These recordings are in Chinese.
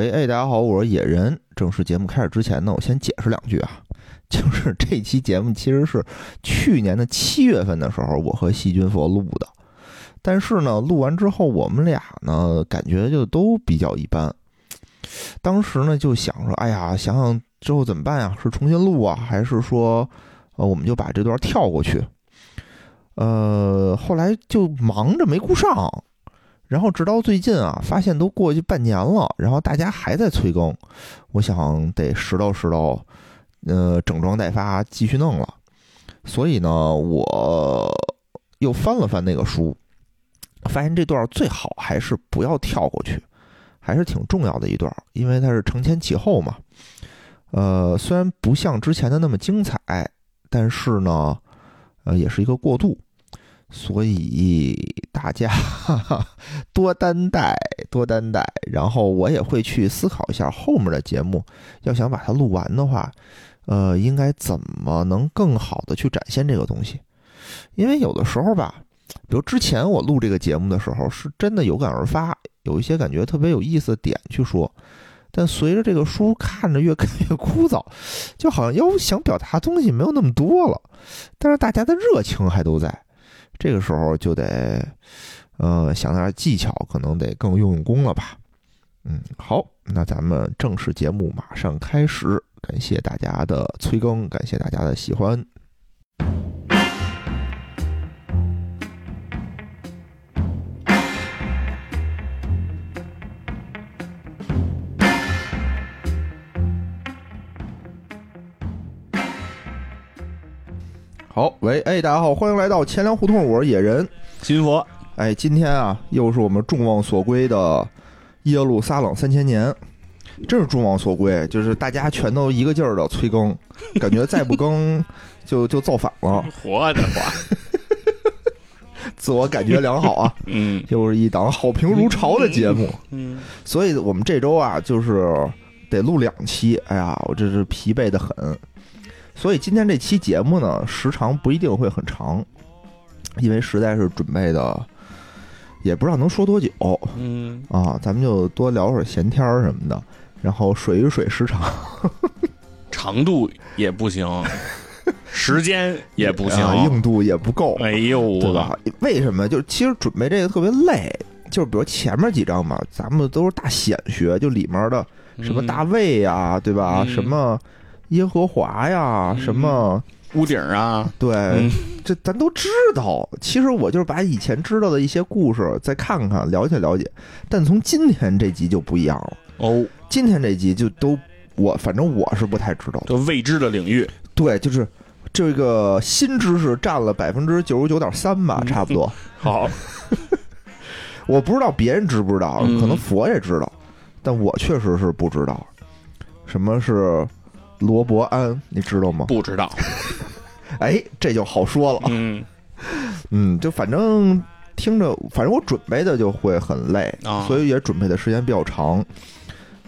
喂，哎，大家好，我是野人。正式节目开始之前呢，我先解释两句啊，就是这期节目其实是去年的七月份的时候，我和细菌佛录的，但是呢，录完之后我们俩呢，感觉就都比较一般。当时呢，就想说，哎呀，想想之后怎么办呀？是重新录啊，还是说，呃，我们就把这段跳过去？呃，后来就忙着没顾上。然后直到最近啊，发现都过去半年了，然后大家还在催更，我想得拾掇拾掇，呃，整装待发，继续弄了。所以呢，我又翻了翻那个书，发现这段最好还是不要跳过去，还是挺重要的一段，因为它是承前启后嘛。呃，虽然不像之前的那么精彩，但是呢，呃，也是一个过渡。所以大家哈 哈多担待，多担待。然后我也会去思考一下后面的节目，要想把它录完的话，呃，应该怎么能更好的去展现这个东西？因为有的时候吧，比如之前我录这个节目的时候，是真的有感而发，有一些感觉特别有意思的点去说。但随着这个书看着越看越枯燥，就好像要想表达东西没有那么多了，但是大家的热情还都在。这个时候就得，呃，想点技巧，可能得更用用功了吧。嗯，好，那咱们正式节目马上开始，感谢大家的催更，感谢大家的喜欢。好，喂，哎，大家好，欢迎来到钱粮胡同，我是野人金佛。哎，今天啊，又是我们众望所归的耶路撒冷三千年，真是众望所归，就是大家全都一个劲儿的催更，感觉再不更就就造反了。活的话，自我感觉良好啊。嗯，又是一档好评如潮的节目。嗯，所以我们这周啊，就是得录两期。哎呀，我这是疲惫的很。所以今天这期节目呢，时长不一定会很长，因为实在是准备的，也不知道能说多久。嗯啊，咱们就多聊会儿闲天儿什么的，然后水与水时长，长度也不行，时间也不行，硬度也不够。哎呦，对吧？为什么？就其实准备这个特别累，就是比如前面几章嘛，咱们都是大显学，就里面的什么大卫呀，对吧？什么。耶和华呀，什么屋顶啊？对，这咱都知道。其实我就是把以前知道的一些故事再看看，了解了解。但从今天这集就不一样了哦。今天这集就都我反正我是不太知道，就未知的领域。对，就是这个新知识占了百分之九十九点三吧，差不多。好，我不知道别人知不知道，可能佛也知道，但我确实是不知道什么是。罗伯安，你知道吗？不知道。哎，这就好说了。嗯 嗯，就反正听着，反正我准备的就会很累，所以也准备的时间比较长。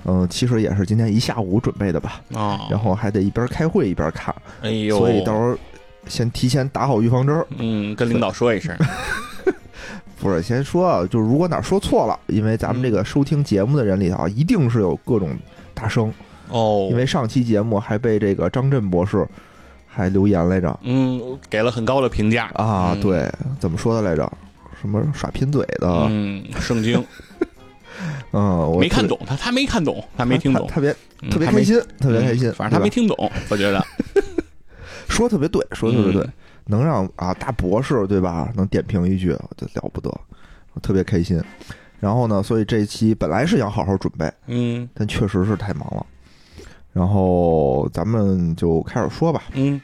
嗯，其实也是今天一下午准备的吧。啊，然后还得一边开会一边看。哎呦，所以到时候先提前打好预防针。嗯，跟领导说一声。不是，先说啊，就是如果哪说错了，因为咱们这个收听节目的人里头啊，一定是有各种大声。哦，因为上期节目还被这个张震博士还留言来着，嗯，给了很高的评价啊。对，怎么说的来着？什么耍贫嘴的？嗯，圣经。嗯，我没看懂，他他没看懂，他没听懂，特别特别开心，特别开心。反正他没听懂，我觉得 说特别对，说特别对，能让啊大博士对吧？能点评一句，就了不得，我特别开心。然后呢，所以这一期本来是想好好准备，嗯，但确实是太忙了。然后咱们就开始说吧。嗯，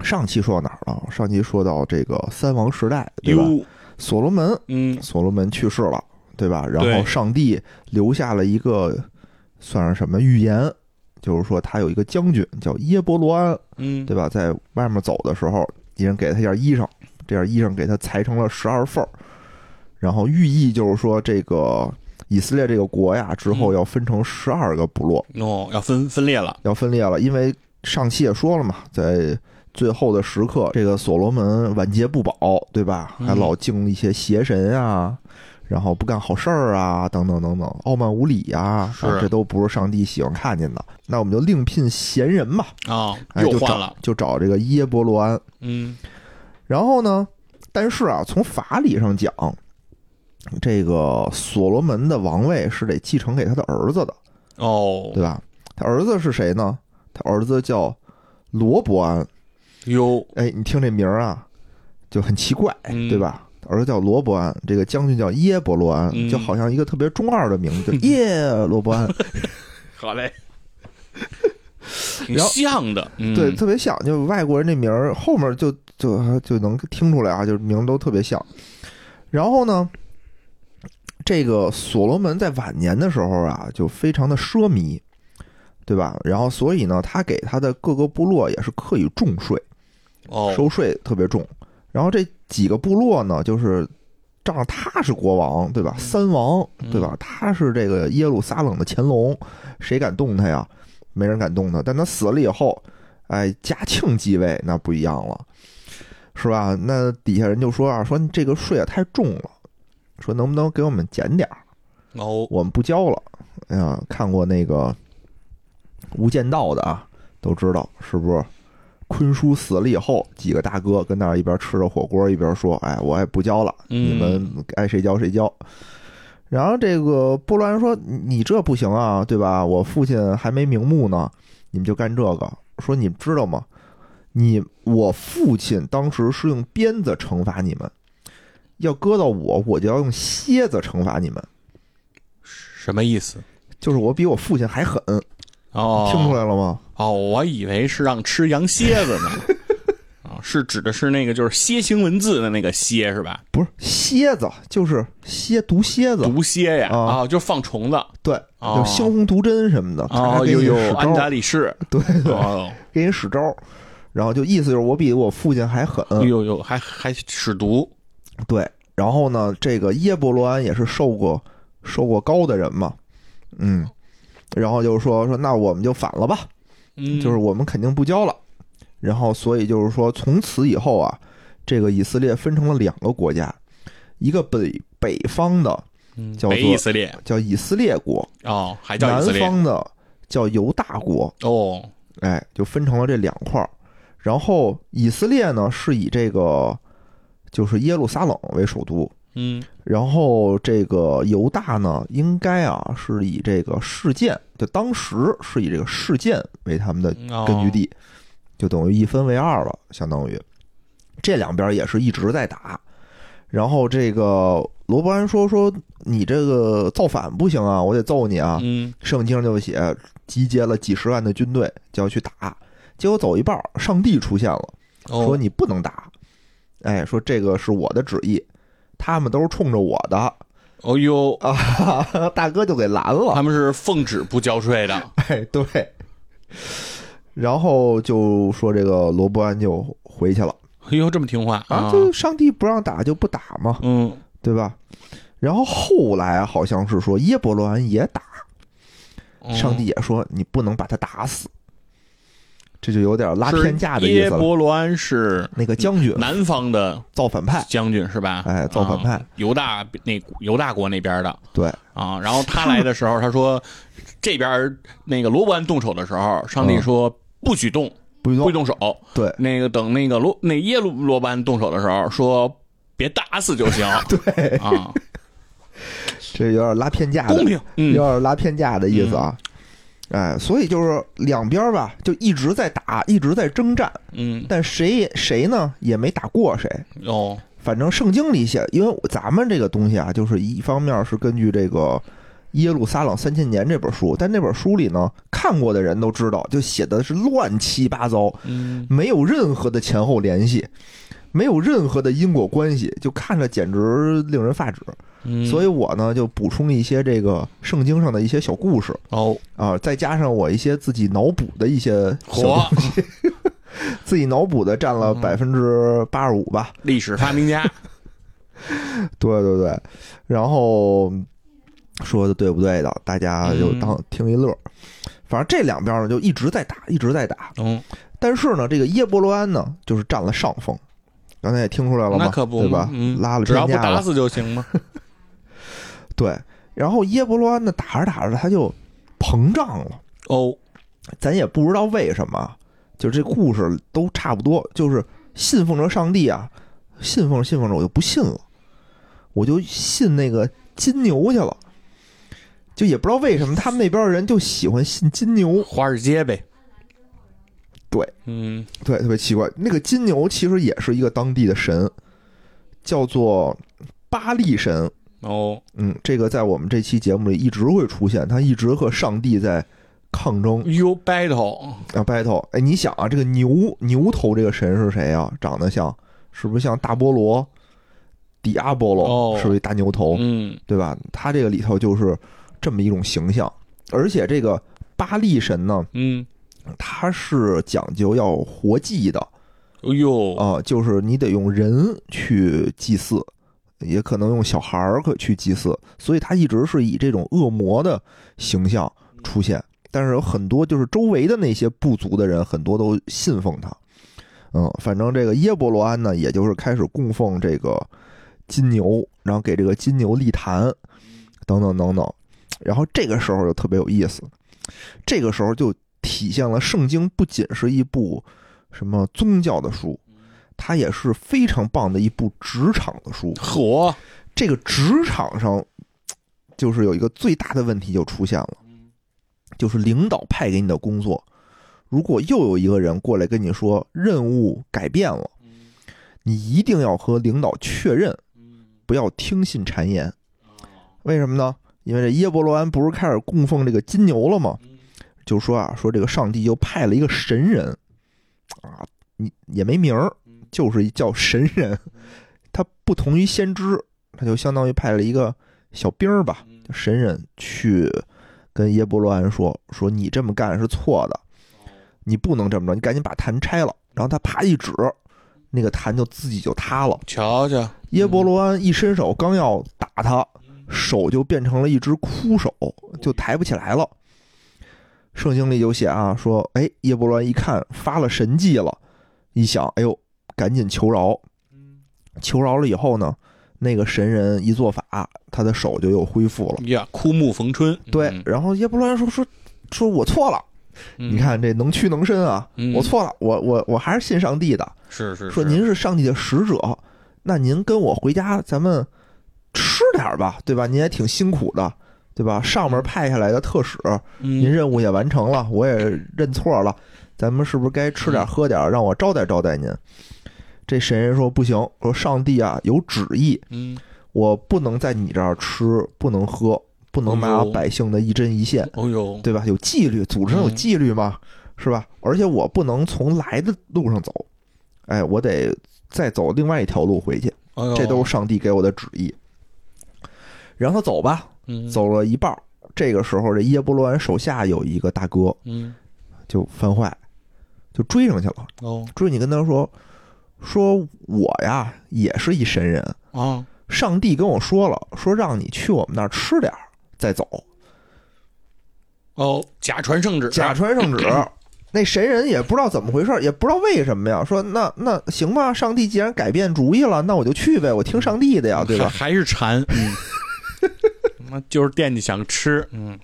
上期说到哪儿了？上期说到这个三王时代，对吧？所罗门，嗯，所罗门去世了，对吧？然后上帝留下了一个算是什么预言？就是说他有一个将军叫耶伯罗安，嗯，对吧？在外面走的时候，一人给他一件衣裳，这件衣裳给他裁成了十二份儿，然后寓意就是说这个。以色列这个国呀，之后要分成十二个部落哦，要分分裂了，要分裂了。因为上期也说了嘛，在最后的时刻，这个所罗门晚节不保，对吧？还老敬一些邪神啊，然后不干好事儿啊，等等等等，傲慢无礼呀、是啊，这都不是上帝喜欢看见的。那我们就另聘贤人吧，啊，又换了，就找这个耶伯罗安。嗯然后呢，但是啊，从法理上讲，这个所罗门的王位是得继承给他的儿子的，哦对吧？他儿子是谁呢？他儿子叫罗伯安。哟，哎，你听这名儿啊，就很奇怪，嗯对吧？儿子叫罗伯安，这个将军叫耶伯罗安，嗯就好像一个特别中二的名字，就 耶罗伯安，好嘞，挺然后像的，嗯对，特别像。就外国人这名儿后面就就就能听出来啊，就是名儿都特别像。然后呢，这个所罗门在晚年的时候啊，就非常的奢靡，对吧？然后所以呢，他给他的各个部落也是刻意重税，哦，收税特别重。然后这几个部落呢，就是仗着他是国王，对吧？三王，对吧？他是这个耶路撒冷的乾隆，谁敢动他呀？没人敢动他。但他死了以后，哎，嘉庆继位，那不一样了，是吧？那底下人就说啊，说你这个税啊太重了，说能不能给我们减点儿？哦，我们不交了。哎呀，看过那个《无间道》的啊，都知道是不是？坤叔死了以后，几个大哥跟那儿一边吃着火锅，一边说：“哎，我也不交了，嗯你们爱谁交谁交。”然后这个波罗安说：“你你这不行啊，对吧？我父亲还没瞑目呢，你们就干这个。说你们知道吗？你我父亲当时是用鞭子惩罚你们，要搁到我，我就要用蝎子惩罚你们。什么意思？就是我比我父亲还狠，哦，听出来了吗？哦，我以为是让吃羊蝎子呢。啊，是指的是那个就是楔形文字的那个蝎是吧？不是蝎子，就是蝎毒蝎子，毒蝎呀，啊啊，就放虫子。对，哦就猩红毒针什么的，他还哦，有有安达里士。对对，哦，给你使招，然后就意思就是我比我父亲还狠，呦呦还还使毒。对。然后呢，这个耶伯罗安也是受过受过高的人嘛，嗯，然后就是说说那我们就反了吧，嗯，就是我们肯定不交了。然后所以就是说，从此以后啊，这个以色列分成了两个国家，一个北北方的嗯叫做北以色列叫以色列国，哦，还叫南方的叫犹大国，哦，哎，就分成了这两块儿。然后以色列呢是以这个就是耶路撒冷为首都，嗯。然后这个犹大呢应该啊是以这个事件，就当时是以这个事件为他们的哦。根据地，就等于一分为二了，相当于。这两边也是一直在打。然后这个罗伯安说说你这个造反不行啊，我得揍你啊！嗯。圣经上就写集结了几十万的军队就要去打，结果走一半儿，上帝出现了，哦，说你不能打，哎，说这个是我的旨意，他们都是冲着我的哦呦，啊，大哥就给拦了，他们是奉旨不交税的。哎，对，然后就说这个罗伯安就回去了哎呦，这么听话啊，就上帝不让打就不打嘛，嗯对吧？然后后来好像是说耶伯罗安也打，哦上帝也说你不能把他打死，这就有点拉偏架的意思了。伯罗安是那个将军南方的造反派，将军是吧？哎造反派啊犹大那犹大国那边的对，啊。然后他来的时候，他说 这边那个罗伯安动手的时候，上帝说不许动，不许动，不许动手。对那个等那个罗那耶路罗伯安动手的时候，说别打死就行。对，啊，这有点拉偏架的，公平。有嗯点拉偏架的意思啊。哎，所以就是两边吧，就一直在打，一直在征战，嗯。但谁也谁呢也没打过谁。哦。反正圣经里写，因为咱们这个东西啊，就是一方面是根据这个《耶路撒冷三千年》这本书，但那本书里呢，看过的人都知道，就写的是乱七八糟，嗯。没有任何的前后联系，没有任何的因果关系，就看着简直令人发指。嗯，所以我呢就补充一些这个圣经上的一些小故事哦啊，再加上我一些自己脑补的一些小东西，自己脑补的占了嗯百分之八十五吧。历史发明家。对对对，然后说的对不对的，大家就当听一乐。反正这两边呢就一直在打，一直在打。嗯，但是呢，这个耶伯罗安呢就是占了上风。刚才也听出来了吗？那可不对吧？嗯拉了只要不打。死就行嘛。对，然后耶伯罗安呢打着打着他就膨胀了，哦，咱也不知道为什么，就这故事都差不多，就是信奉着上帝啊，信奉着信奉着我就不信了，我就信那个金牛去了。就也不知道为什么他们那边的人就喜欢信金牛，华尔街呗。对，嗯，对，特别奇怪。那个金牛其实也是一个当地的神，叫做巴力神。哦，嗯，这个在我们这期节目里一直会出现，他一直和上帝在抗争 You，battle，啊，battle。哎，你想啊，这个牛牛头这个神是谁啊？长得像，是不是像大菠萝、迪亚波罗？哦是不是一大牛头？嗯，对吧？他这个里头就是这么一种形象，而且这个巴力神呢，嗯，他是讲究要活祭的哎呦，啊、就是你得用人去祭祀，也可能用小孩儿可去祭祀，所以他一直是以这种恶魔的形象出现。但是有很多就是周围的那些部族的人，很多都信奉他。嗯，反正这个耶伯罗安呢，也就是开始供奉这个金牛，然后给这个金牛立坛，等等等等。然后这个时候就特别有意思，这个时候就体现了圣经不仅是一部什么宗教的书，它也是非常棒的一部职场的书。火，这个职场上，就是有一个最大的问题就出现了，就是领导派给你的工作，如果又有一个人过来跟你说任务改变了，你一定要和领导确认，不要听信谗言。为什么呢？因为这耶伯罗安不是开始供奉这个金牛了吗？就说啊，说这个上帝就派了一个神人，啊，你也没名儿，就是一叫神人，他不同于先知，他就相当于派了一个小兵儿吧，就神人去跟耶伯罗安说，说你这么干是错的，你不能这么着，你赶紧把坛拆了。然后他啪一指，那个坛就自己就塌了。瞧瞧，耶伯罗安一伸手，刚要打他，手就变成了一只枯手，就抬不起来了。圣经里就写啊，说，哎，耶伯罗一看发了神迹了，一想，哎呦，赶紧求饶。求饶了以后呢，那个神人一做法，他的手就又恢复了。呀，枯木逢春，对，嗯然后耶伯罗说说说我错了，嗯你看这能屈能伸啊，嗯我错了，我我我还是信上帝的。是是说您是上帝的使者，那您跟我回家，咱们吃点儿吧，对吧？您也挺辛苦的，对吧？上面派下来的特使，您您任务也完成了，我也认错了，咱们是不是该吃点喝点，让我招待招待您？这神人说不行，说上帝啊有旨意，嗯，我不能在你这儿吃，不能喝，不能拿百姓的一针一线，哦呦，对吧？有纪律，组织上有嗯纪律嘛，是吧？而且我不能从来的路上走，哎，我得再走另外一条路回去，这都是上帝给我的旨意。让他走吧，嗯走了一半儿，这个时候这耶伯罗安手下有一个大哥嗯就犯坏，就追上去了，哦追你跟他说，说我呀也是一神人，啊上帝跟我说了，说让你去我们那儿吃点儿再走，哦，假传圣旨，假传圣旨。那神人也不知道怎么回事，也不知道为什么呀。说那那行吧，上帝既然改变主意了，那我就去呗，我听上帝的呀，对吧？还还是馋，嗯，妈就是惦记想吃，嗯，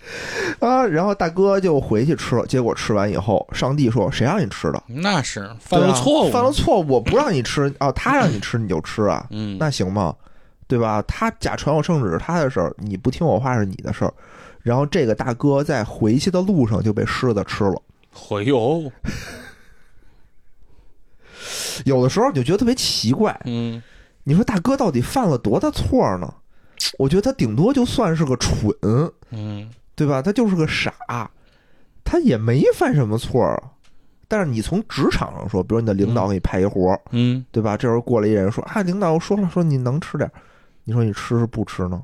啊，然后大哥就回去吃了，结果吃完以后，上帝说：“谁让你吃的？那是犯了错误，犯了错误，我不让你吃啊，他让你吃你就吃啊，嗯，那行吗？对吧？他假传我圣旨是他的事儿，你不听我话是你的事儿。然后这个大哥在回去的路上就被狮子吃了。哎呦，有的时候你就觉得特别奇怪，嗯你说大哥到底犯了多大错呢？我觉得他顶多就算是个蠢，嗯对吧？他就是个傻，他也没犯什么错啊。但是你从职场上说，比如你的领导给你派一活儿，嗯，对吧？这时候过来一人说啊，领导说了，说你能吃点儿，你说你吃是不吃呢？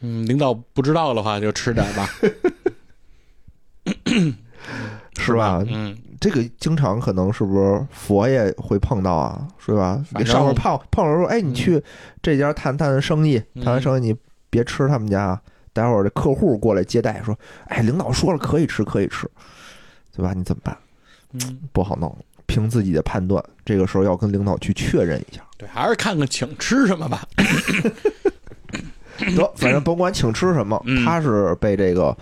嗯，领导不知道的话就吃点吧，是吧？嗯，这个经常可能是不是佛爷会碰到啊？是吧？你上面碰碰着说，哎，你去这家谈谈生意，嗯谈完生意你别吃他们家啊。待会儿这客户过来接待说，哎，领导说了可以吃，可以吃，对吧？你怎么办？嗯，不好弄，凭自己的判断，这个时候要跟领导去确认一下。对，还是看看请吃什么吧，得，反正甭管请吃什么，嗯他是被这个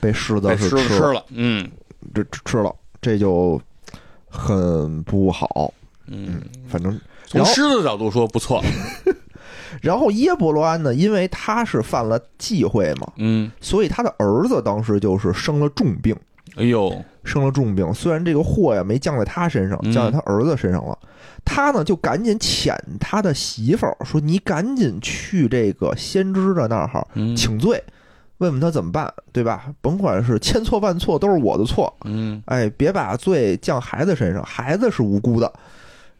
被狮子是吃吃了，嗯这吃吃了，这就很不好。嗯，反正，从狮子角度说不错，然后耶伯罗安呢，因为他是犯了忌讳嘛，嗯，所以他的儿子当时就是生了重病，哎呦，生了重病。虽然这个祸呀没降在他身上，嗯。降在他儿子身上了，他呢就赶紧遣他的媳妇儿说：“你赶紧去这个先知的那儿哈请罪，问问他怎么办，对吧？甭管是千错万错，都是我的错。嗯哎，别把罪降孩子身上，孩子是无辜的。”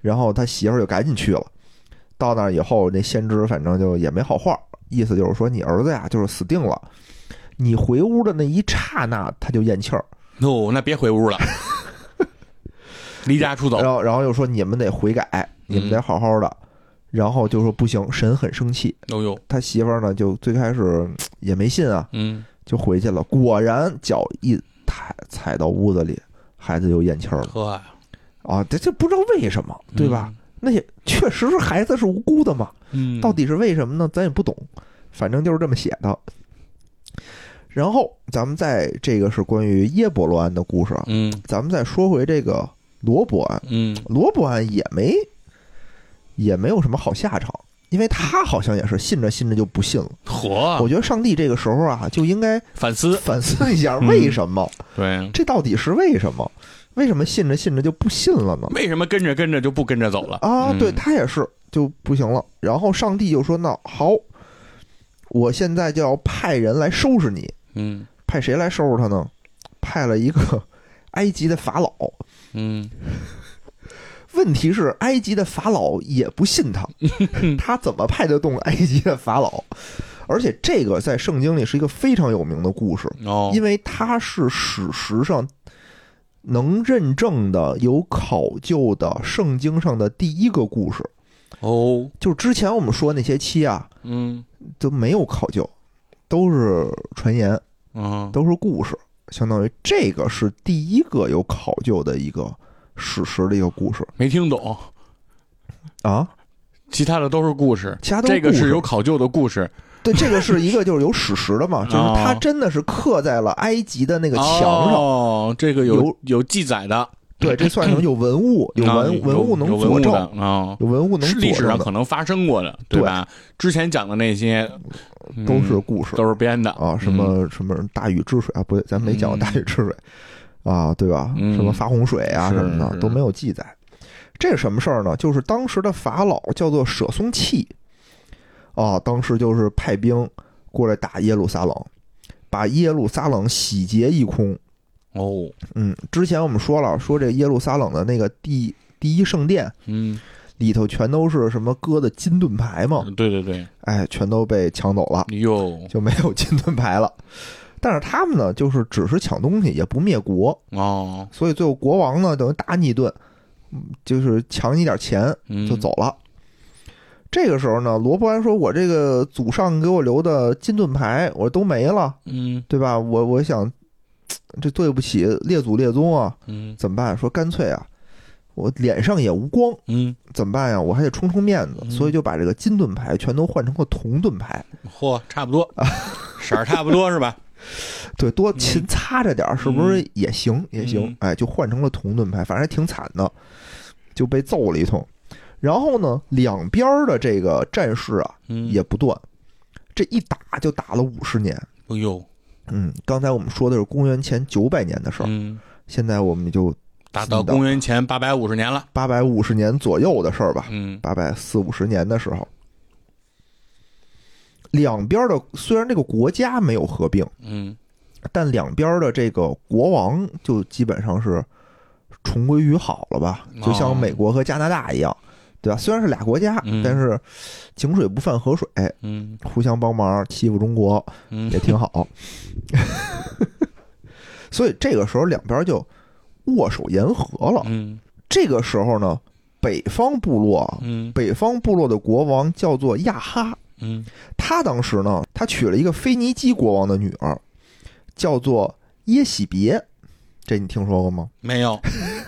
然后他媳妇儿就赶紧去了。到那儿以后，那先知反正就也没好话，意思就是说你儿子呀就是死定了。你回屋的那一刹那，他就咽气儿，哦，那别回屋了，离家出走然，后然后又说你们得悔改，你们得好好的。然后就说不行，神很生气。哦呦，他媳妇儿呢，就最开始嗯 也没信啊，嗯，就回去了。果然脚一踩踩到屋子里，孩子就咽气儿了啊！这这不知道为什么，对吧？？那也确实是孩子是无辜的嘛，嗯，到底是为什么呢？咱也不懂，反正就是这么写的。然后咱们再这个是关于耶伯罗安的故事啊，嗯咱们再说回这个罗伯安，嗯罗伯安也没也没有什么好下场，因为他好像也是信着信着就不信了。我觉得上帝这个时候啊，就应该反思，反思一下嗯为什么，对，这到底是为什么？为什么信着信着就不信了呢？为什么跟着跟着就不跟着走了啊，嗯对他也是就不行了。然后上帝就说：“那好，我现在就要派人来收拾你。嗯派谁来收拾他呢？派了一个 埃及的法老。嗯问题是，埃及的法老也不信他，他怎么派得动埃及的法老？而且这个在圣经里是一个非常有名的故事，哦，因为它是史实上能认证的、有考究的圣经上的第一个故事。哦，就是之前我们说那些期啊，嗯都没有考究，都是传言，嗯，都是故事。相当于这个是第一个有考究的一个史实的一个故事没听懂，啊。其他的都是故事，其他都是这个是有考究的故事，对，这个是一个就是有史实的嘛，就是它真的是刻在了埃及的那个墙上。哦，这个有有有记载的，对，这算成有文物，有啊文文物能有佐证，啊。有文物能是历史上可，能发生过的，对吧？之前讲的那些嗯都是故事都是编的啊，什么什么大禹治水啊，不对，咱没讲过大禹治水啊，对吧？嗯什么发洪水啊什么的是都没有记载。这是什么事儿呢？就是当时的法老叫做舍松契啊，当时就是派兵过来打耶路撒冷，把耶路撒冷洗劫一空。哦，嗯，之前我们说了，说这耶路撒冷的那个第第一圣殿嗯，里头全都是什么搁的金盾牌嘛，对对对，哎，全都被抢走了。哟，就没有金盾牌了。但是他们呢，就是只是抢东西，也不灭国，哦，所以最后国王呢，等于打你一顿，嗯就是抢你点钱嗯就走了。这个时候呢，罗伯安说：“我这个祖上给我留的金盾牌，我都没了，嗯对吧？我我想，这对不起列祖列宗啊，嗯怎么办？说干脆啊，我脸上也无光，嗯，怎么办呀？我还得充充面子，嗯所以就把这个金盾牌全都换成了铜盾牌。嚯，差不多，色儿差不多是吧？对，多勤擦着点儿，是不是也行？也行嗯，哎，就换成了铜盾牌，反正还挺惨的，就被揍了一通。然后呢，两边的这个战事啊嗯，也不断，这一打就打了五十年。哎呦，嗯，刚才我们说的是公元前九百年的事儿，嗯，现在我们就打到公元前八百五十年了，八百五十年左右的事儿吧，嗯八百四五十年的时候，两边的虽然这个国家没有合并，嗯。但两边的这个国王就基本上是重归于好了吧，哦。就像美国和加拿大一样，对吧？虽然是俩国家，嗯。但是井水不犯河水，嗯。互相帮忙欺负中国嗯。也挺好。所以这个时候两边就握手言和了。嗯。这个时候呢，北方部落，嗯。北方部落的国王叫做亚哈，嗯他当时呢，他娶了一个腓尼基国王的女儿，叫做耶喜别。这你听说过吗？没有，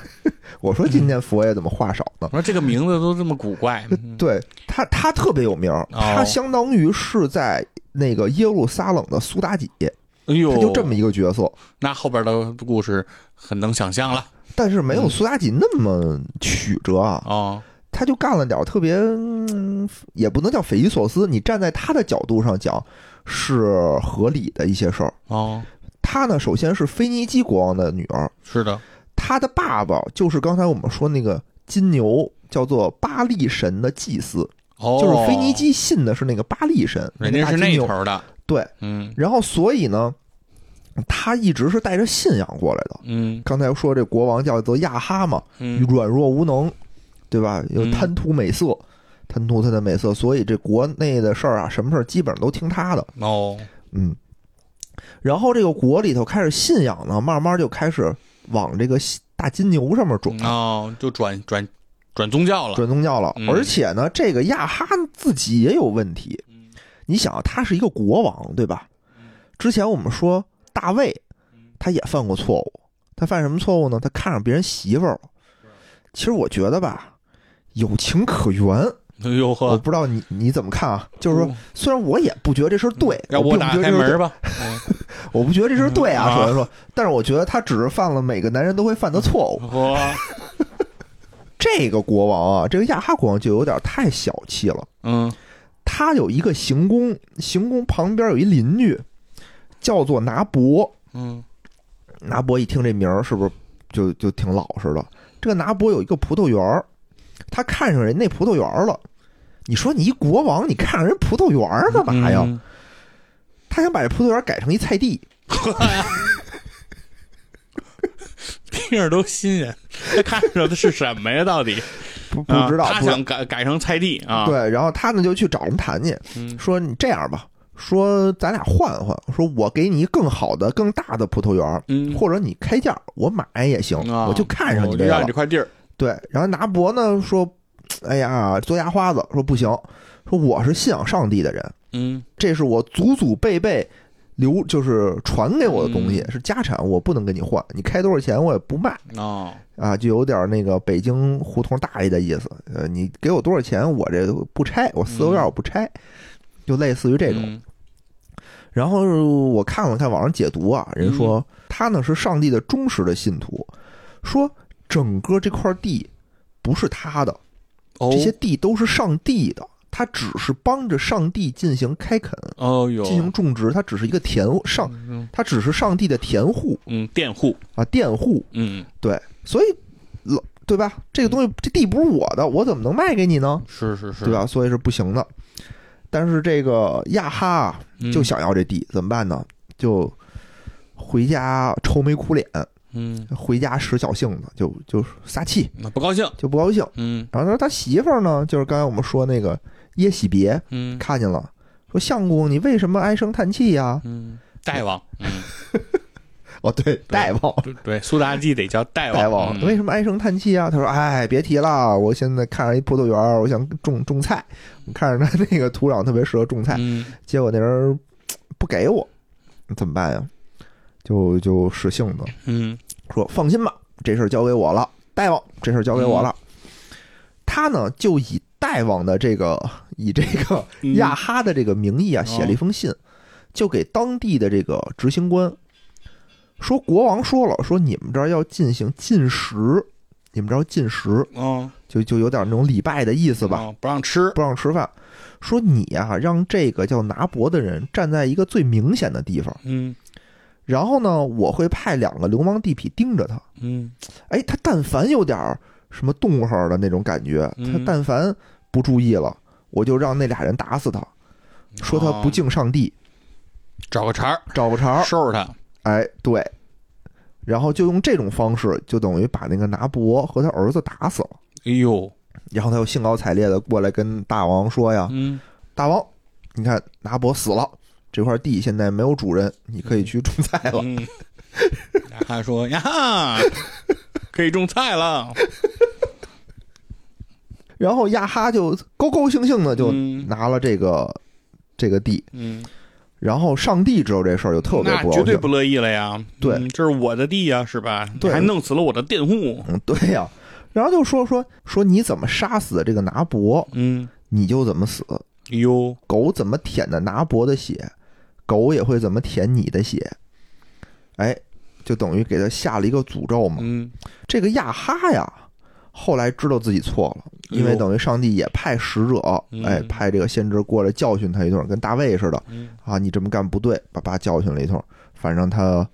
我说今天佛爷怎么话少呢？我说这个名字都这么古怪，嗯 对他，他特别有名他相当于是在那个耶路撒冷的苏妲己，哎呦，他就这么一个角色。那后边的故事很能想象了但是没有嗯苏妲己那么曲折啊，哦，他就干了点儿特别，嗯也不能叫匪夷所思。你站在他的角度上讲，是合理的一些事儿。哦，他呢，首先是腓尼基国王的女儿，是的，他的爸爸就是刚才我们说那个金牛，叫做巴力神的祭司，哦，就是腓尼，基信的是那个巴力神，人家是那。头的，对，嗯。然后所以呢，他一直是带着信仰过来的。嗯。刚才说这国王叫做亚哈嘛，嗯，软弱无能，对吧？又嗯贪图美色，贪图他的美色，所以这国内的事儿啊，什么事儿基本上都听他的。哦，嗯，然后这个国里头开始信仰呢，慢慢就开始往这个大金牛上面转，哦，就转转转宗教了，转宗教了。嗯而且呢，这个亚哈自己也有问题。你想，他是一个国王，对吧？之前我们说大卫，他也犯过错误。他犯什么错误呢？他看上别人媳妇儿了。其实我觉得吧，有情可原。哎呦我，不知道你你怎么看啊？就是说，哦虽然我也不觉得这事儿对，我并不要不我打开门吧，我不觉得这事儿对啊。嗯首先说，但是我觉得他只是犯了每个男人都会犯的错误。这个国王啊，这个亚哈国王就有点太小气了。嗯他有一个行宫，行宫旁边有一邻居，叫做拿伯。嗯拿伯一听这名儿，是不是就就挺老实的？这个拿伯有一个葡萄园儿，他看上人那葡萄园了。你说你一国王，你看上人葡萄园干嘛呀？嗯他想把这葡萄园改成一菜地。听着都新鲜，他看上的是什么呀？到底 不不知道，啊他想改改成菜地啊？，对，然后他呢就去找人谈去，嗯说你这样吧，说咱俩换换，说我给你更好的、更大的葡萄园，嗯，或者你开价，我买也行，啊我就看上你这。块地儿，对，然后拿伯呢说，哎呀，做牙花子，说不行，说我是信仰上帝的人，嗯。这是我祖祖辈辈留就是传给我的东西，嗯。是家产，我不能跟你换，你开多少钱我也不卖哦，啊，就有点那个北京胡同大爷的意思，呃，你给我多少钱，我这不拆，我四合院我不拆，就类似于这种。嗯。然后我看了看网上解读啊，人说他呢是上帝的忠实的信徒，说整个这块地不是他的，哦这些地都是上帝的，他只是帮着上帝进行开垦、哦哟，进行种植，他只是一个田上，嗯他只是上帝的田户嗯佃户，啊，佃户。嗯对，所以老对吧？这个东西这地不是我的，我怎么能卖给你呢？是是是，对吧？所以是不行的。但是这个亚哈啊嗯？就想要这地，怎么办呢？就回家愁眉苦脸，嗯，回家使小性子，就就撒气，那不高兴，就不高兴。嗯。然后他说他媳妇儿呢，就是刚才我们说那个耶喜别嗯。看见了，说相公你为什么唉声叹气呀、嗯，大王，嗯，哦，对，大王，对对，苏妲己得叫大王，大王，嗯。为什么唉声叹气啊？他说：“哎，别提了，我现在看上一葡萄园儿，我想种种菜，我看着他那个土壤特别适合种菜，嗯。结果那人不给我，怎么办呀？就就使性子。嗯说：放心吧，这事儿交给我了，大王，这事儿交给我了。他呢，就以大王的这个 以这个嗯。亚哈的这个名义啊，哦写了一封信，就给当地的这个执行官说，国王说了，说你们这儿要进行禁食，你们这儿要禁食，哦。就就有点那种礼拜的意思吧，哦不让吃，不让吃饭。说你呀、让这个叫拿伯的人站在一个最明显的地方，嗯然后呢，我会派两个流氓地痞盯着他。嗯。哎，他但凡有点儿什么动静儿的那种感觉，嗯。他但凡不注意了，我就让那俩人打死他，说他不哦敬上帝，找个茬儿。找个茬儿。收拾他，哎，对，然后就用这种方式，就等于把那个拿伯和他儿子打死了。哎呦，然后他又兴高采烈的过来跟大王说呀嗯：“大王，你看拿伯死了，这块地现在没有主人，你可以去种菜了。嗯，他说呀哈，可以种菜了，然后亚哈就高高兴兴的就嗯拿了这个、这个地，嗯，然后上帝知道这事儿就特别。绝对不乐意了呀，对嗯这是我的地呀，是吧？对还弄死了我的佃户，嗯，对呀、然后就说说说你怎么杀死的这个拿伯，嗯，你就怎么死。哟，狗怎么舔的拿伯的血，狗也会怎么舔你的血。哎，就等于给他下了一个诅咒嘛。嗯这个亚哈呀，后来知道自己错了，因为等于上帝也派使者，嗯哎，派这个先知过来教训他一顿，跟大卫似的嗯啊，你这么干不对，把爸教训了一通。反正他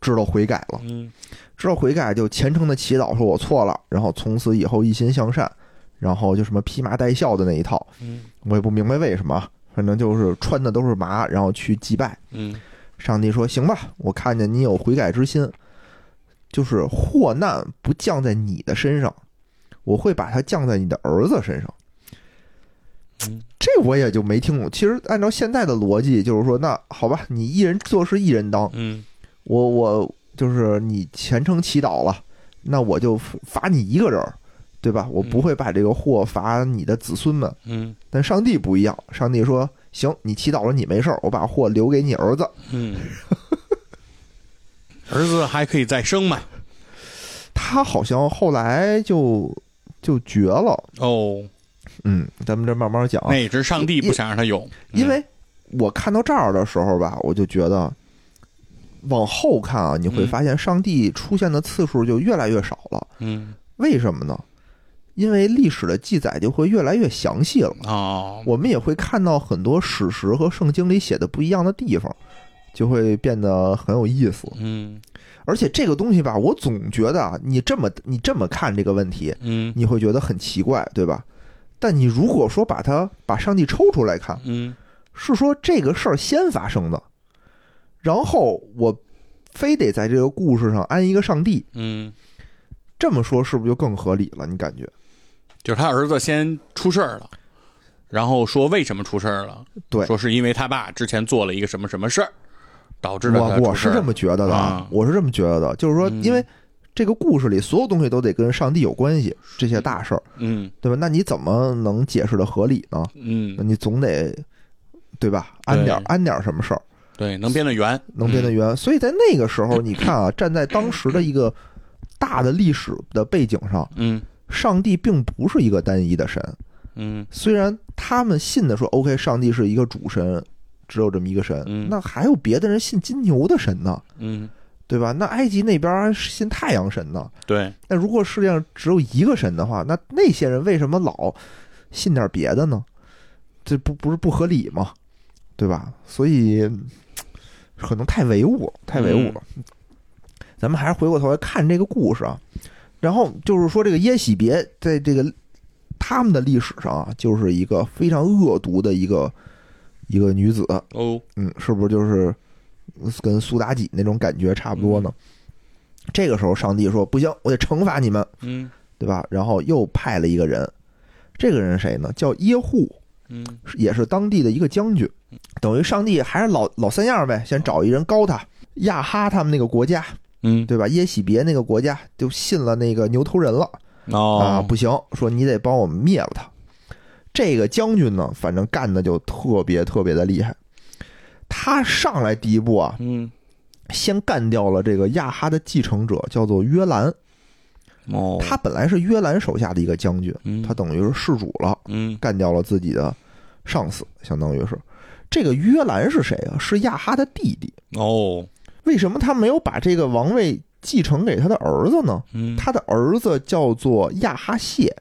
知道悔改了，嗯知道悔改就虔诚的祈祷，说我错了，然后从此以后一心向善，然后就什么披麻戴孝的那一套，嗯我也不明白为什么，反正就是穿的都是麻，然后去祭拜。嗯上帝说：“行吧，我看见你有悔改之心，就是祸难不降在你的身上，我会把它降在你的儿子身上。”嗯这我也就没听懂。其实按照现在的逻辑，就是说，那好吧，你一人做事一人当，嗯我我就是你虔诚祈祷了，那我就罚你一个人儿，对吧？我不会把这个祸罚你的子孙们。嗯但上帝不一样，上帝说：“行，你祈祷了，你没事儿，我把祸留给你儿子。”嗯，儿子还可以再生嘛？他好像后来就就绝了。哦，嗯，咱们这慢慢讲，那也是上帝不想让他有，因为我看到这儿的时候吧，我就觉得往后看啊，你会嗯发现上帝出现的次数就越来越少了。嗯为什么呢？因为历史的记载就会越来越详细了，哦，我们也会看到很多史实和圣经里写的不一样的地方，就会变得很有意思。嗯而且这个东西吧，我总觉得啊，你这么你这么看这个问题，嗯你会觉得很奇怪，对吧？但你如果说把它把上帝抽出来看，嗯是说这个事儿先发生的，然后我非得在这个故事上安一个上帝，嗯，这么说是不是就更合理了？你感觉？就是他儿子先出事儿了，然后说为什么出事儿了？对说是因为他爸之前做了一个什么什么事儿，导致的我我是这么觉得的，啊我是这么觉得的，就是说，嗯因为这个故事里所有东西都得跟上帝有关系，这些大事儿，嗯对吧？那你怎么能解释的合理呢？嗯那嗯，你总得，对吧？安点儿安点儿什么事儿。对，能编得圆，能编得圆。所以在那个时候，你看啊，站在当时的一个大的历史的背景上，嗯上帝并不是一个单一的神。嗯虽然他们信的说，OK，上帝是一个主神，只有这么一个神，嗯那还有别的人信金牛的神呢，嗯，对吧？那埃及那边信太阳神呢。对，那如果世界上只有一个神的话，那那些人为什么老信点别的呢？这不不是不合理吗？对吧？所以可能太唯物，太唯物了。咱们还是回过头来看这个故事啊。然后就是说，这个耶喜别在这个他们的历史上啊，就是一个非常恶毒的一个一个女子。哦，嗯，是不是就是跟苏妲己那种感觉差不多呢？这个时候，上帝说：“不行，我得惩罚你们。”嗯对吧？然后又派了一个人，这个人谁呢？叫耶户，嗯也是当地的一个将军。等于上帝还是老老三样呗，先找一人高他。亚哈他们那个国家，嗯，对吧？耶喜别那个国家就信了那个牛头人了啊！哦，不行，说你得帮我们灭了他。这个将军呢，反正干的就特别特别的厉害。他上来第一步啊，嗯先干掉了这个亚哈的继承者，叫做约兰。哦，他本来是约兰手下的一个将军，嗯他等于是弑主了。嗯干掉了自己的上司，相当于是这个约兰是谁啊？是亚哈的弟弟。哦，为什么他没有把这个王位继承给他的儿子呢？嗯。他的儿子叫做亚哈谢。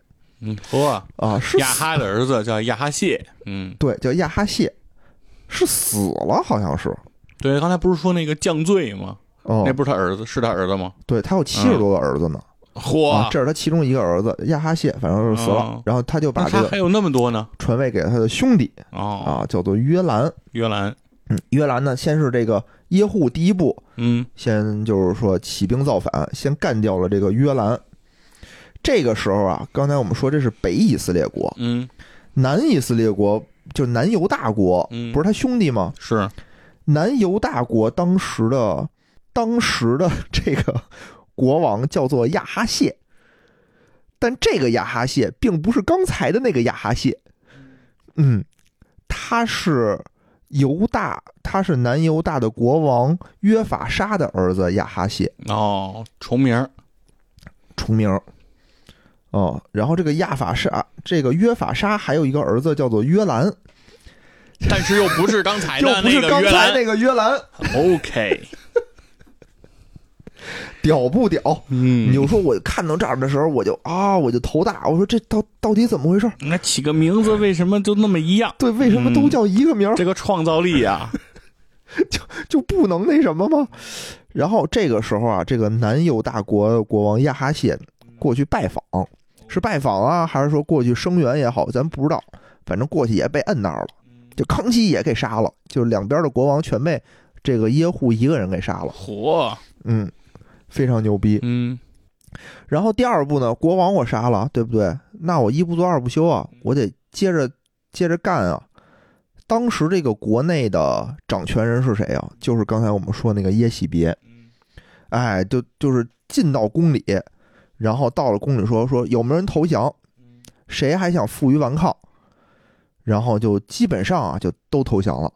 嗯，呵，啊，是亚哈的儿子叫亚哈谢，嗯，对，叫亚哈谢，是死了，好像是。对，刚才不是说那个降罪吗？哦。那，不是他儿子，是他儿子吗？对他有七十多个儿子呢。嚯。啊，，这是他其中一个儿子亚哈谢，反正是死了。哦，然后他就把这个还有那么多呢？传位给了他的兄弟哦，啊，叫做约兰。约兰，嗯，约兰呢，先是这个耶户第一步，嗯。先就是说起兵造反，先干掉了这个约兰。这个时候啊，刚才我们说这是北以色列国，嗯。南以色列国就南犹大国，嗯。不是他兄弟吗？是，南犹大国当时的当时的 这个国王叫做亚哈谢，但这个亚哈谢并不是刚才的那个亚哈谢，嗯，他是犹大，他是南犹大的国王约法沙的儿子亚哈谢。哦，重名，重名。哦，然后这个亚法沙，这个约法沙还有一个儿子叫做约兰，但是又不是刚才 又的不是刚那个约兰。才那个约兰，OK，屌不屌？嗯你就说我看到这儿的时候，我就啊，我就头大，我说这到到底怎么回事？那起个名字为什么就那么一样？对，为什么都叫一个名儿？这个创造力啊，就就不能那什么吗？然后这个时候啊，这个南右大国国王亚哈谢过去拜访，是拜访啊，还是说过去声援也好，咱不知道。反正过去也被摁那儿了，就康熙也给杀了，就两边的国王全被这个耶户一个人给杀了。嚯，嗯，非常牛逼。嗯然后第二步呢，国王我杀了，对不对？那我一不做二不休啊，我得接着接着干啊。当时这个国内的掌权人是谁啊？就是刚才我们说那个耶喜别，哎，就就是进到宫里，然后到了宫里说说有没有人投降，谁还想负隅顽抗，然后就基本上啊就都投降了。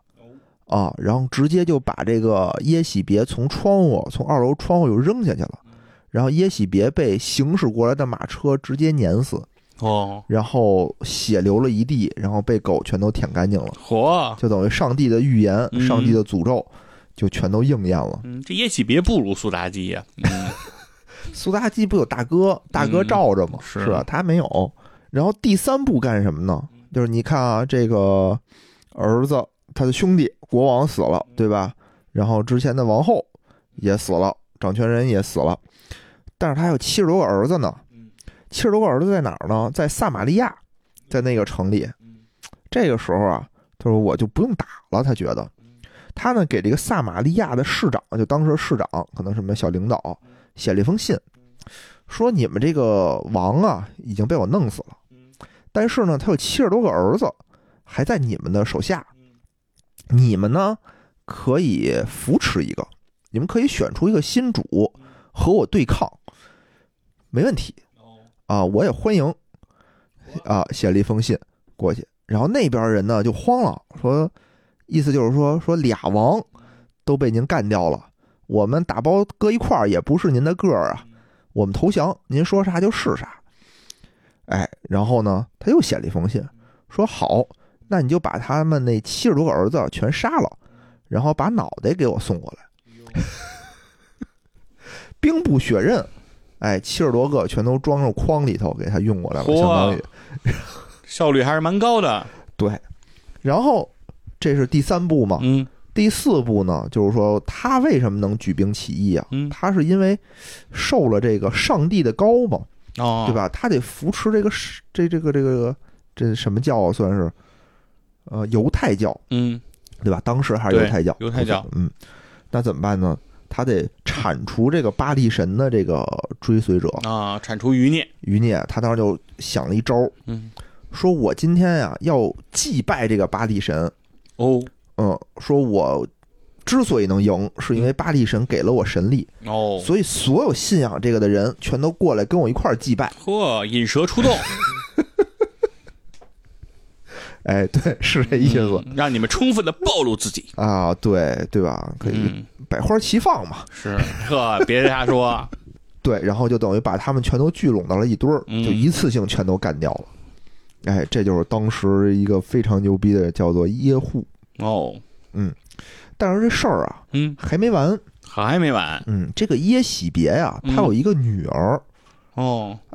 啊，然后直接就把这个耶喜别从窗户从二楼窗户又扔下去了，然后耶喜别被行驶过来的马车直接碾死，哦，然后血流了一地，然后被狗全都舔干净了，嚯，就等于上帝的预言、嗯上帝的诅咒就全都应验了。嗯，这耶喜别不如苏妲己呀，嗯 苏妲己不有大哥，大哥罩着吗？是吧？他没有。然后第三步干什么呢？就是你看啊，这个儿子他的兄弟国王死了，对吧？然后之前的王后也死了，掌权人也死了，但是他有七十多个儿子呢。七十多个儿子在哪儿呢？在撒玛利亚，在那个城里。这个时候啊，他说我就不用打了。他觉得，他呢给这个撒玛利亚的市长，就当时市长，可能什么小领导，写了一封信，说你们这个王啊已经被我弄死了，但是呢，他有七十多个儿子还在你们的手下，你们呢可以扶持一个，你们可以选出一个新主和我对抗，没问题。啊，我也欢迎啊，写了一封信过去，然后那边人呢就慌了，说意思就是说说俩王都被您干掉了，我们打包搁一块儿也不是您的个儿啊，我们投降，您说啥就是啥。哎，然后呢，他又写了一封信，说好，那你就把他们那七十多个儿子全杀了，然后把脑袋给我送过来。兵不血刃，哎，七十多个全都装入筐里头给他运过来了，相当于效率还是蛮高的，对。然后这是第三步嘛，嗯第四步呢，就是说他为什么能举兵起义啊？嗯他是因为受了这个上帝的高嘛，哦，对？吧？他得扶持这个是这这个这个这什么教啊？算是呃犹太教，嗯对吧？当时还是犹太教，犹太教嗯，那怎么办呢？他得铲除这个巴力神的这个追随者啊，铲除余孽，余孽。他当时就想了一招，嗯说我今天呀要祭拜这个巴力神，哦嗯，说我之所以能赢，是因为巴力神给了我神力，哦，所以所有信仰这个的人全都过来跟我一块儿祭拜。嚯，引蛇出洞，哎，对，是这意思、嗯让你们充分的暴露自己，啊，对对吧？可以嗯，百花齐放嘛。是，呵，别瞎说，对，然后就等于把他们全都聚拢到了一堆儿，嗯。就一次性全都干掉了。哎，这就是当时一个非常牛逼的，叫做耶户。哦，嗯。但是这事儿啊嗯，还没完，还没完，嗯，这个耶喜别呀，嗯。他有一个女儿，哦，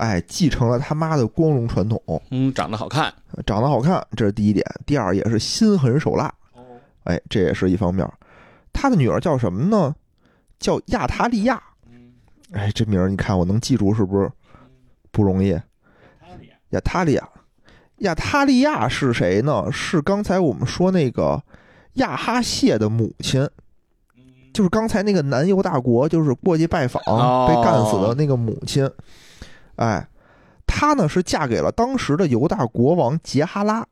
哎，继承了他妈的光荣传统，嗯，长得好看，长得好看，这是第一点。第二也是心狠手辣，哦，哎，这也是一方面。他的女儿叫什么呢？叫亚塔利亚。哎，这名儿你看我能记住是不是不容易？亚塔利亚，亚塔利亚是谁呢？是刚才我们说那个亚哈谢的母亲，就是刚才那个南犹大国，就是过去拜访哦被干死的那个母亲。哎，她呢是嫁给了当时的犹大国王杰哈拉，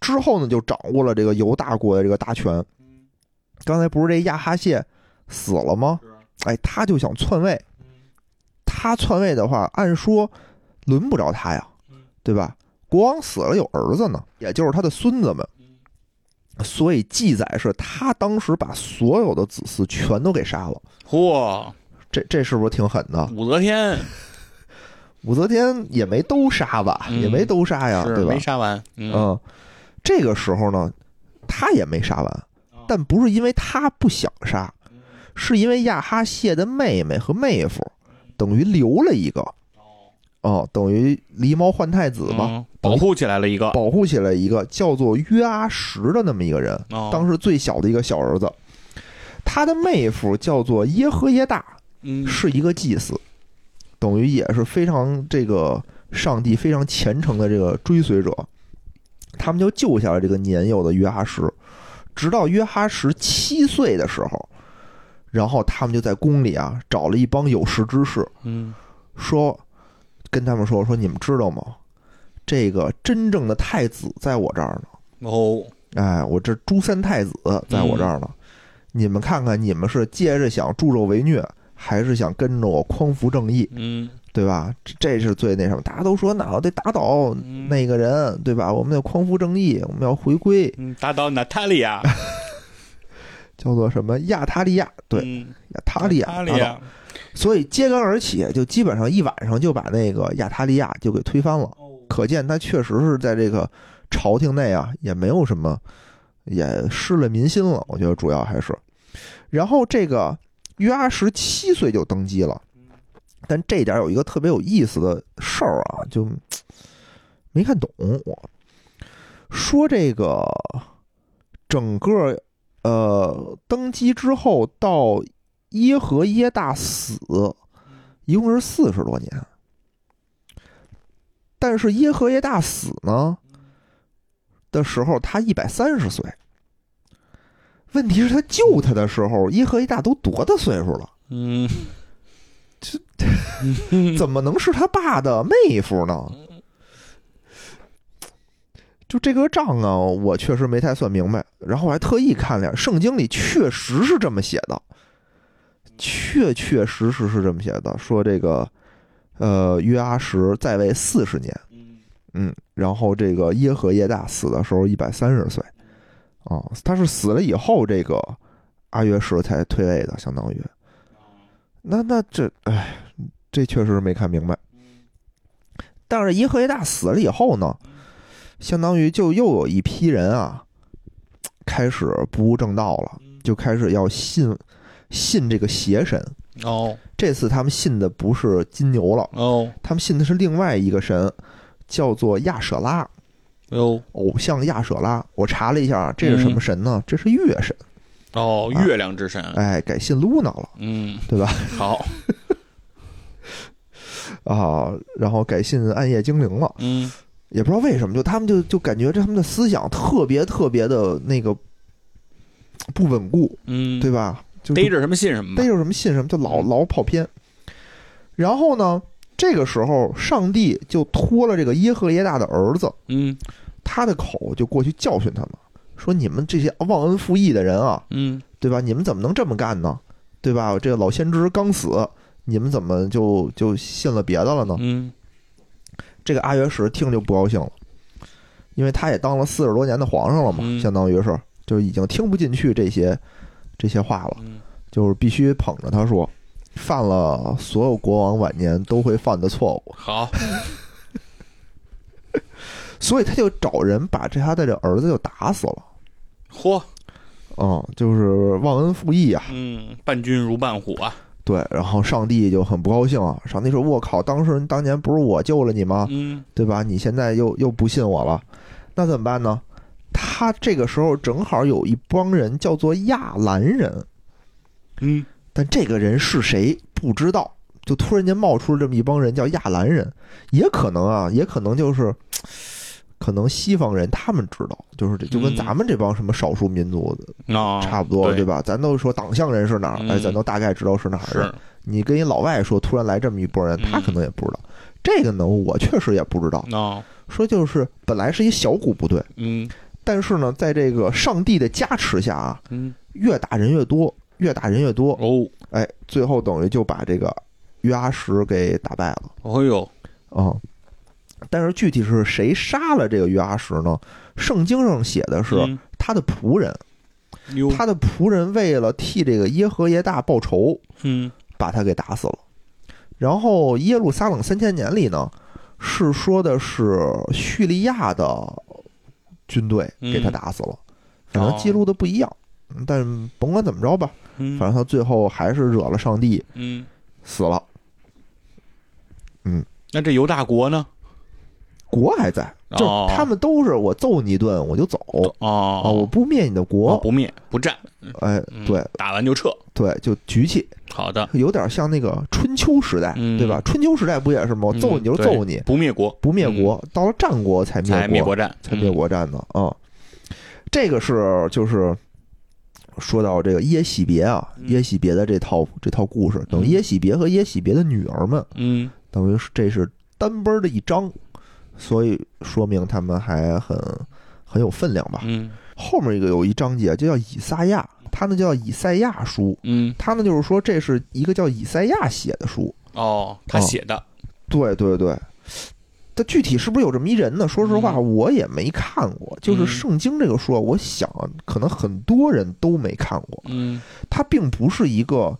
之后呢就掌握了这个犹大国的这个大权。刚才不是这亚哈谢死了吗？哎，他就想篡位。他篡位的话，按说轮不着他呀，对吧？国王死了有儿子呢，也就是他的孙子们，所以记载是他当时把所有的子嗣全都给杀了。嚯，这这是不是挺狠的？武则天 武则天也没都杀吧，嗯也没都杀呀，对吧没？杀完，嗯嗯，这个时候呢，他也没杀完，但不是因为他不想杀，是因为亚哈谢的妹妹和妹夫等于留了一个，哦，等于狸猫换太子嘛，嗯保护起来了一个，保护起来一个叫做约阿什的那么一个人，哦当时最小的一个小儿子。他的妹夫叫做耶和耶大，嗯是一个祭司，等于也是非常这个上帝非常虔诚的这个追随者。他们就救下了这个年幼的约哈什，直到约哈什七岁的时候，然后他们就在宫里啊找了一帮有识之士，嗯说跟他们说说你们知道吗？这个真正的太子在我这儿呢。哦哎，我这朱三太子在我这儿呢，你们看看，你们是接着想助纣为虐，还是想跟着我匡扶正义，嗯。对吧？这这是最那什么，大家都说那我得打倒嗯。那个人，对吧？我们得匡扶正义，我们要回归，嗯，打倒娜塔莉亚，叫做什么？亚塔利亚，对，嗯，亚塔利亚，所以揭竿而起，就基本上一晚上就把那个亚塔利亚就给推翻了。可见他确实是在这个朝廷内啊，也没有什么，也失了民心了。我觉得主要还是，然后这个约阿什七岁就登基了，但这点有一个特别有意思的事儿啊，就没看懂。我说这个整个呃登基之后到耶和耶大死，一共是四十多年。但是耶和耶大死呢的时候，他一百三十岁。问题是，他救他的时候，耶和一大都多大岁数了？嗯，这怎么能是他爸的妹夫呢？就这个账啊，我确实没太算明白。然后我还特意看了，圣经里确实是这么写的，确确实实是这么写的，说这个呃约阿什在位四十年，嗯，然后这个耶和耶大死的时候一百三十岁，啊，他是死了以后这个阿约什才退位的，相当于。那那这，哎，这确实没看明白。但是耶和耶大死了以后呢，相当于就又有一批人啊，开始不务正道了，就开始要信信这个邪神。哦这次他们信的不是金牛了，哦他们信的是另外一个神，叫做亚舍拉，哟偶像亚舍拉。我查了一下，这是什么神呢？这是月神。哦，啊月亮之神，哎，改信露娜了，嗯，对吧？好，啊，然后改信暗夜精灵了。嗯也不知道为什么，就他们就就感觉这他们的思想特别特别的那个不稳固，嗯，对吧？就逮着什么信什么逮，着什么信什么，就老老跑偏。然后呢，这个时候上帝就托了这个耶和耶大的儿子，嗯他的口就过去教训他们，说你们这些忘恩负义的人啊，嗯对吧？你们怎么能这么干呢？对吧？这个老先知刚死，你们怎么就就信了别的了呢？嗯这个阿约什听就不高兴了，因为他也当了四十多年的皇上了嘛，嗯相当于是就已经听不进去这些这些话了，嗯就是必须捧着他说，犯了所有国王晚年都会犯的错误，好，所以他就找人把这他的这儿子就打死了，嚯，嗯，就是忘恩负义啊，嗯，伴君如伴虎啊，对，然后上帝就很不高兴啊，上帝说：“我靠，当时当年不是我救了你吗？嗯。对吧？你现在又又不信我了，那怎么办呢？他这个时候正好有一帮人叫做亚兰人，嗯但这个人是谁不知道，就突然间冒出了这么一帮人叫亚兰人，也可能啊，也可能就是。可能西方人他们知道，就是这就跟嗯咱们这帮什么少数民族的啊，差不多，对对吧？咱都说党项人是哪儿，哎，嗯咱都大概知道是哪儿人。是，你跟一老外说，突然来这么一拨人，他嗯可能也不知道。这个呢，我确实也不知道。哦，说就是本来是一小股部队，嗯但是呢，在这个上帝的加持下啊，嗯，越打人越多，越打人越多，哦，哎，最后等于就把这个约阿什给打败了。哦呦，啊、但是具体是谁杀了这个约阿什呢？圣经上写的是嗯。他的仆人，哟，他的仆人为了替这个耶和耶大报仇，嗯。把他给打死了。然后耶路撒冷三千年里呢，是说的是叙利亚的军队给他打死了，可能记录的不一样。但甭管怎么着吧，嗯，反正他最后还是惹了上帝，嗯，死了。嗯那这犹大国呢？国还在，就他们都是我揍你一顿我就走哦啊，我不灭你的哦国。不灭不战，哎，嗯对打完就撤。对，就局气，好的，有点像那个春秋时代，嗯对吧？春秋时代不也是吗？我揍你就是揍你，不灭国，不灭国。到了战国才灭国，灭国战，才灭国战呢啊。这个是就是说到这个耶喜别啊，嗯耶喜别的这套这套故事，等于耶喜别和耶喜别的女儿们，嗯。等于是这是单本的一章，所以说明他们还很很有分量吧。嗯后面一个有一章节就叫以赛亚，他呢叫以赛亚书，嗯他呢就是说这是一个叫以赛亚写的书。哦，他写的对对对，它具体是不是有这么一人呢？说实话，嗯我也没看过。就是嗯圣经这个书啊，我想啊可能很多人都没看过。嗯它并不是一个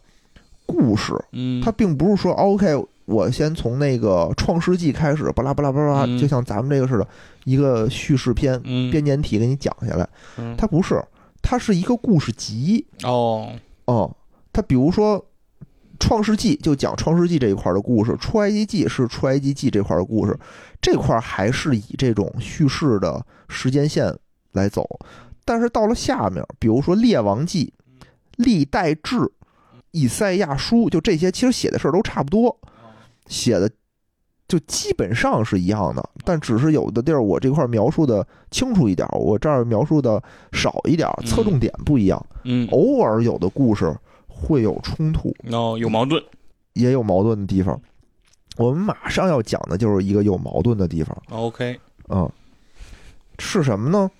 故事，嗯，它并不是说 OK，我先从那个创世纪开始，巴拉巴拉巴拉，嗯就像咱们这个似的，一个叙事篇嗯编年体给你讲下来。嗯它不是，它是一个故事集。哦哦，它比如说《创世纪》就讲创世纪这一块的故事，《出埃及记》是出埃及记这块的故事，这块还是以这种叙事的时间线来走。但是到了下面，比如说《列王记》《历代志》《以赛亚书》，就这些，其实写的事儿都差不多，写的就基本上是一样的，但只是有的地儿我这块描述的清楚一点，我这儿描述的少一点，侧重点不一样。嗯偶尔有的故事会有冲突，哦有矛盾也有矛盾的地方。我们马上要讲的就是一个有矛盾的地方，OK 嗯，是什么呢？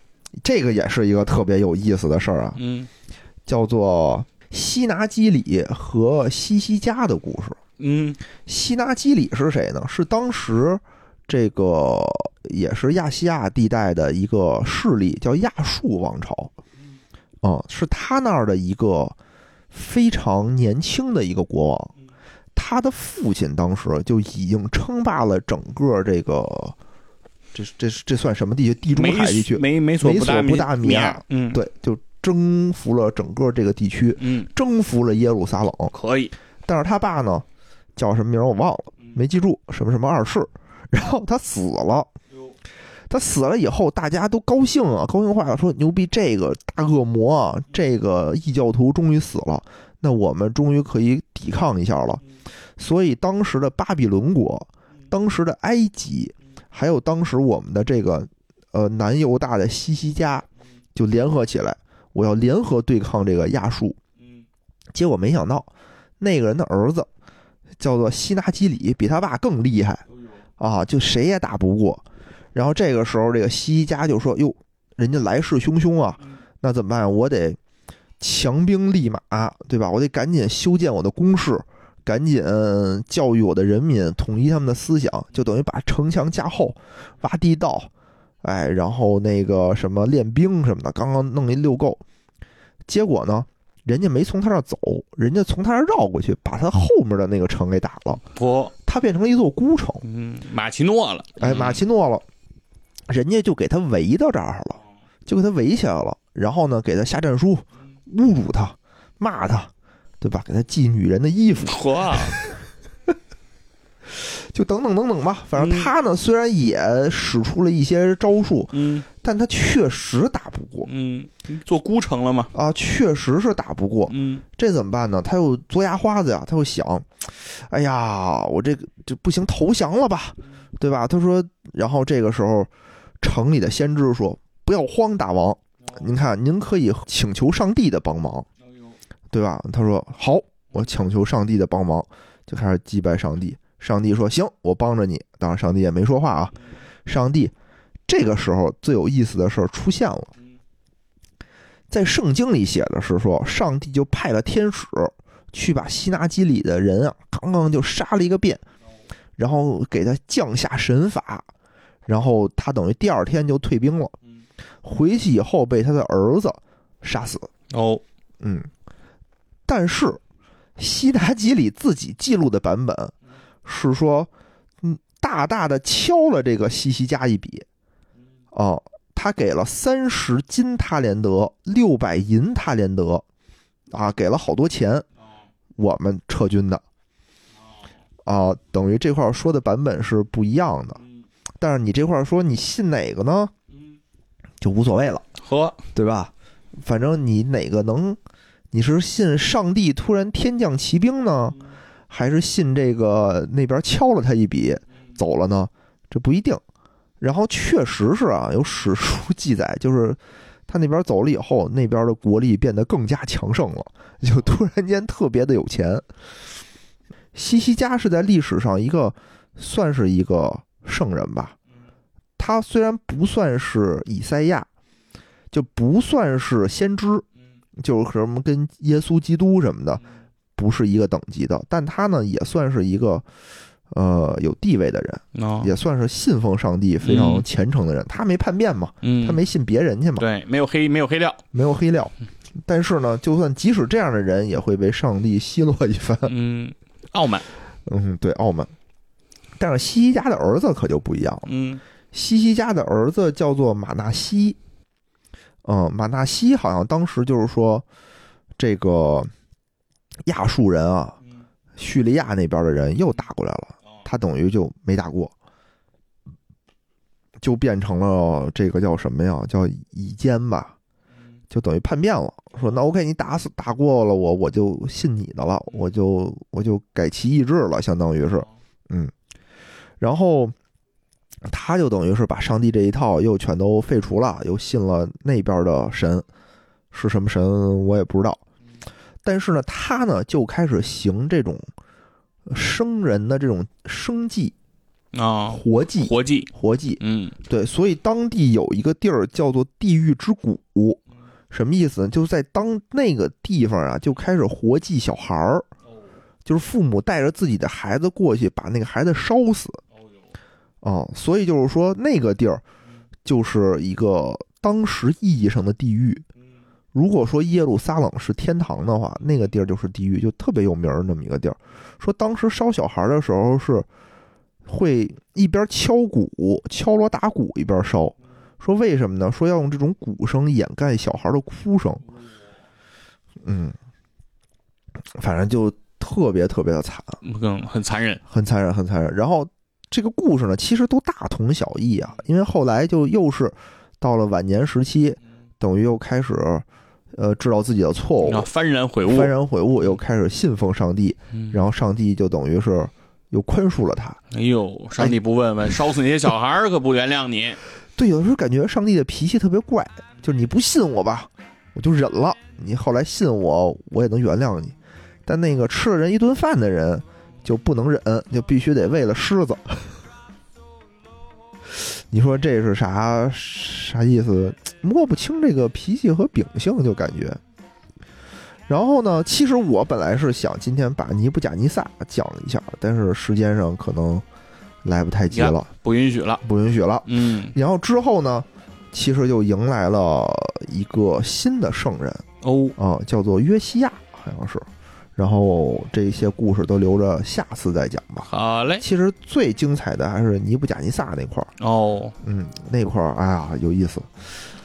这个也是一个特别有意思的事儿啊，嗯叫做西拿基里和西西加的故事。嗯西拿基里是谁呢？是当时这个也是亚细亚地带的一个势力，叫亚述王朝。嗯、是他那儿的一个非常年轻的一个国王。他的父亲当时就已经称霸了整个这个，这这这算什么地区？地中海地区。美美索不达米亚亚嗯对，就征服了整个这个地区，嗯征服了耶路撒冷。可以但是他爸呢，叫什么名儿我忘了，没记住，什么什么二世。然后他死了，他死了以后，大家都高兴啊，高兴坏了，说牛逼，这个大恶魔，这个异教徒终于死了，那我们终于可以抵抗一下了。所以当时的巴比伦国，当时的埃及，还有当时我们的这个呃南犹大的西西家，就联合起来，我要联合对抗这个亚述。结果没想到，那个人的儿子叫做西拿基里，比他爸更厉害啊，就谁也打不过。然后这个时候，这个西家就说：“哟，人家来势汹汹啊，那怎么办？我得强兵立马，对吧？我得赶紧修建我的工事，赶紧教育我的人民，统一他们的思想，就等于把城墙加厚，挖地道，哎，然后那个什么练兵什么的，刚刚弄一溜够。结果呢，人家没从他那儿走，人家从他那儿绕过去，把他后面的那个城给打了，不他变成了一座孤城。嗯马奇诺了哎，嗯马奇诺了，人家就给他围到这儿了，就给他围起来了，然后呢，给他下战书，侮辱他，骂他，对吧？给他寄女人的衣服，嚯 就等等等等吧。反正嗯他呢，虽然也使出了一些招数，嗯但他确实打不过嗯做孤城了嘛啊，确实是打不过。嗯这怎么办呢？他又嘬牙花子呀，他又想，哎呀，我这个就不行，投降了吧，对吧？他说，然后这个时候，城里的先知说：“不要慌，大王，您看，您可以请求上帝的帮忙，对吧？”他说：“好，我请求上帝的帮忙。”就开始祭拜上帝。上帝说：“行，我帮着你。”当然，上帝也没说话啊。上帝这个时候最有意思的事儿出现了。在圣经里写的是说，上帝就派了天使去把希拿基里的人啊，刚刚就杀了一个遍，然后给他降下神法，然后他等于第二天就退兵了，回去以后被他的儿子杀死。哦嗯，但是西达吉里自己记录的版本是说，嗯，大大的敲了这个西西加一笔，哦，他他给了三十金他连德，六百银他连德，啊，给了好多钱，我们撤军的，啊，等于这块说的版本是不一样的。但是你这块儿说你信哪个呢？就无所谓了，呵，对吧？反正你哪个能，你是信上帝突然天降奇兵呢，还是信这个那边敲了他一笔走了呢？这不一定。然后确实是啊，有史书记载，就是他那边走了以后，那边的国力变得更加强盛了，就突然间特别的有钱。西西家是在历史上一个算是一个圣人吧，他虽然不算是以赛亚，就不算是先知，就是什么跟耶稣基督什么的不是一个等级的，但他呢也算是一个呃有地位的人，哦，也算是信奉上帝非常嗯虔诚的人。他没叛变嘛，嗯，他没信别人去嘛，对，没有黑没有黑料，没有黑料。但是呢，就算即使这样的人，也会被上帝奚落一番。嗯，傲慢，嗯，对，傲慢。但是西西家的儿子可就不一样了。嗯。西西家的儿子叫做马纳西，嗯，马纳西好像当时就是说，这个亚述人啊，叙利亚那边的人又打过来了，他等于就没打过，就变成了这个叫什么呀？叫以奸吧，就等于叛变了。说那 OK，你打死打过了我，我就信你的了，我就我就改其意志了，相当于是，嗯，然后他就等于是把上帝这一套又全都废除了，又信了那边的神，是什么神我也不知道。但是呢，他呢就开始行这种生人的这种生祭、啊，活祭、活计，活祭。嗯对，所以当地有一个地儿叫做地狱之谷，什么意思呢？就是在当那个地方啊，就开始活祭小孩儿，就是父母带着自己的孩子过去，把那个孩子烧死。哦，所以就是说那个地儿就是一个当时意义上的地狱。如果说耶路撒冷是天堂的话，那个地儿就是地狱，就特别有名儿那么一个地儿。说当时烧小孩的时候是会一边敲鼓、敲锣打鼓一边烧。说为什么呢？说要用这种鼓声掩盖小孩的哭声。嗯，反正就特别特别的惨。更很残忍，很残忍，很残忍。然后这个故事呢，其实都大同小异啊，因为后来就又是到了晚年时期，等于又开始呃知道自己的错误，啊，幡然悔悟，幡然悔悟，又开始信奉上帝，嗯然后上帝就等于是又宽恕了他。哎呦，上帝不问问，烧死那些小孩儿可不原谅你。对，有的时候感觉上帝的脾气特别怪，就是你不信我吧，我就忍了；你后来信我，我也能原谅你。但那个吃了人一顿饭的人就不能忍，就必须得喂了狮子。你说这是啥啥意思？摸不清这个脾气和秉性，就感觉。然后呢，其实我本来是想今天把尼布甲尼撒讲一下，但是时间上可能来不太及了，不允许了。不允许了。嗯，然后之后呢，其实就迎来了一个新的圣人哦，啊、叫做约西亚，好像是。然后这些故事都留着下次再讲吧。好嘞。其实最精彩的还是尼布甲尼撒那块儿，哦，嗯，那块儿哎呀有意思，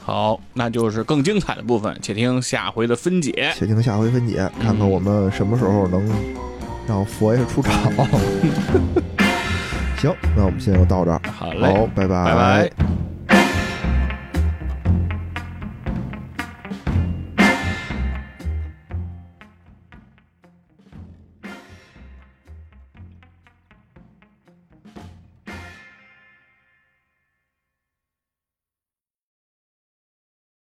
好，那就是更精彩的部分，且听下回的分解。且听下回分解，看看我们什么时候能让佛爷出场。行，那我们现在就到这儿，好嘞，好，拜拜拜。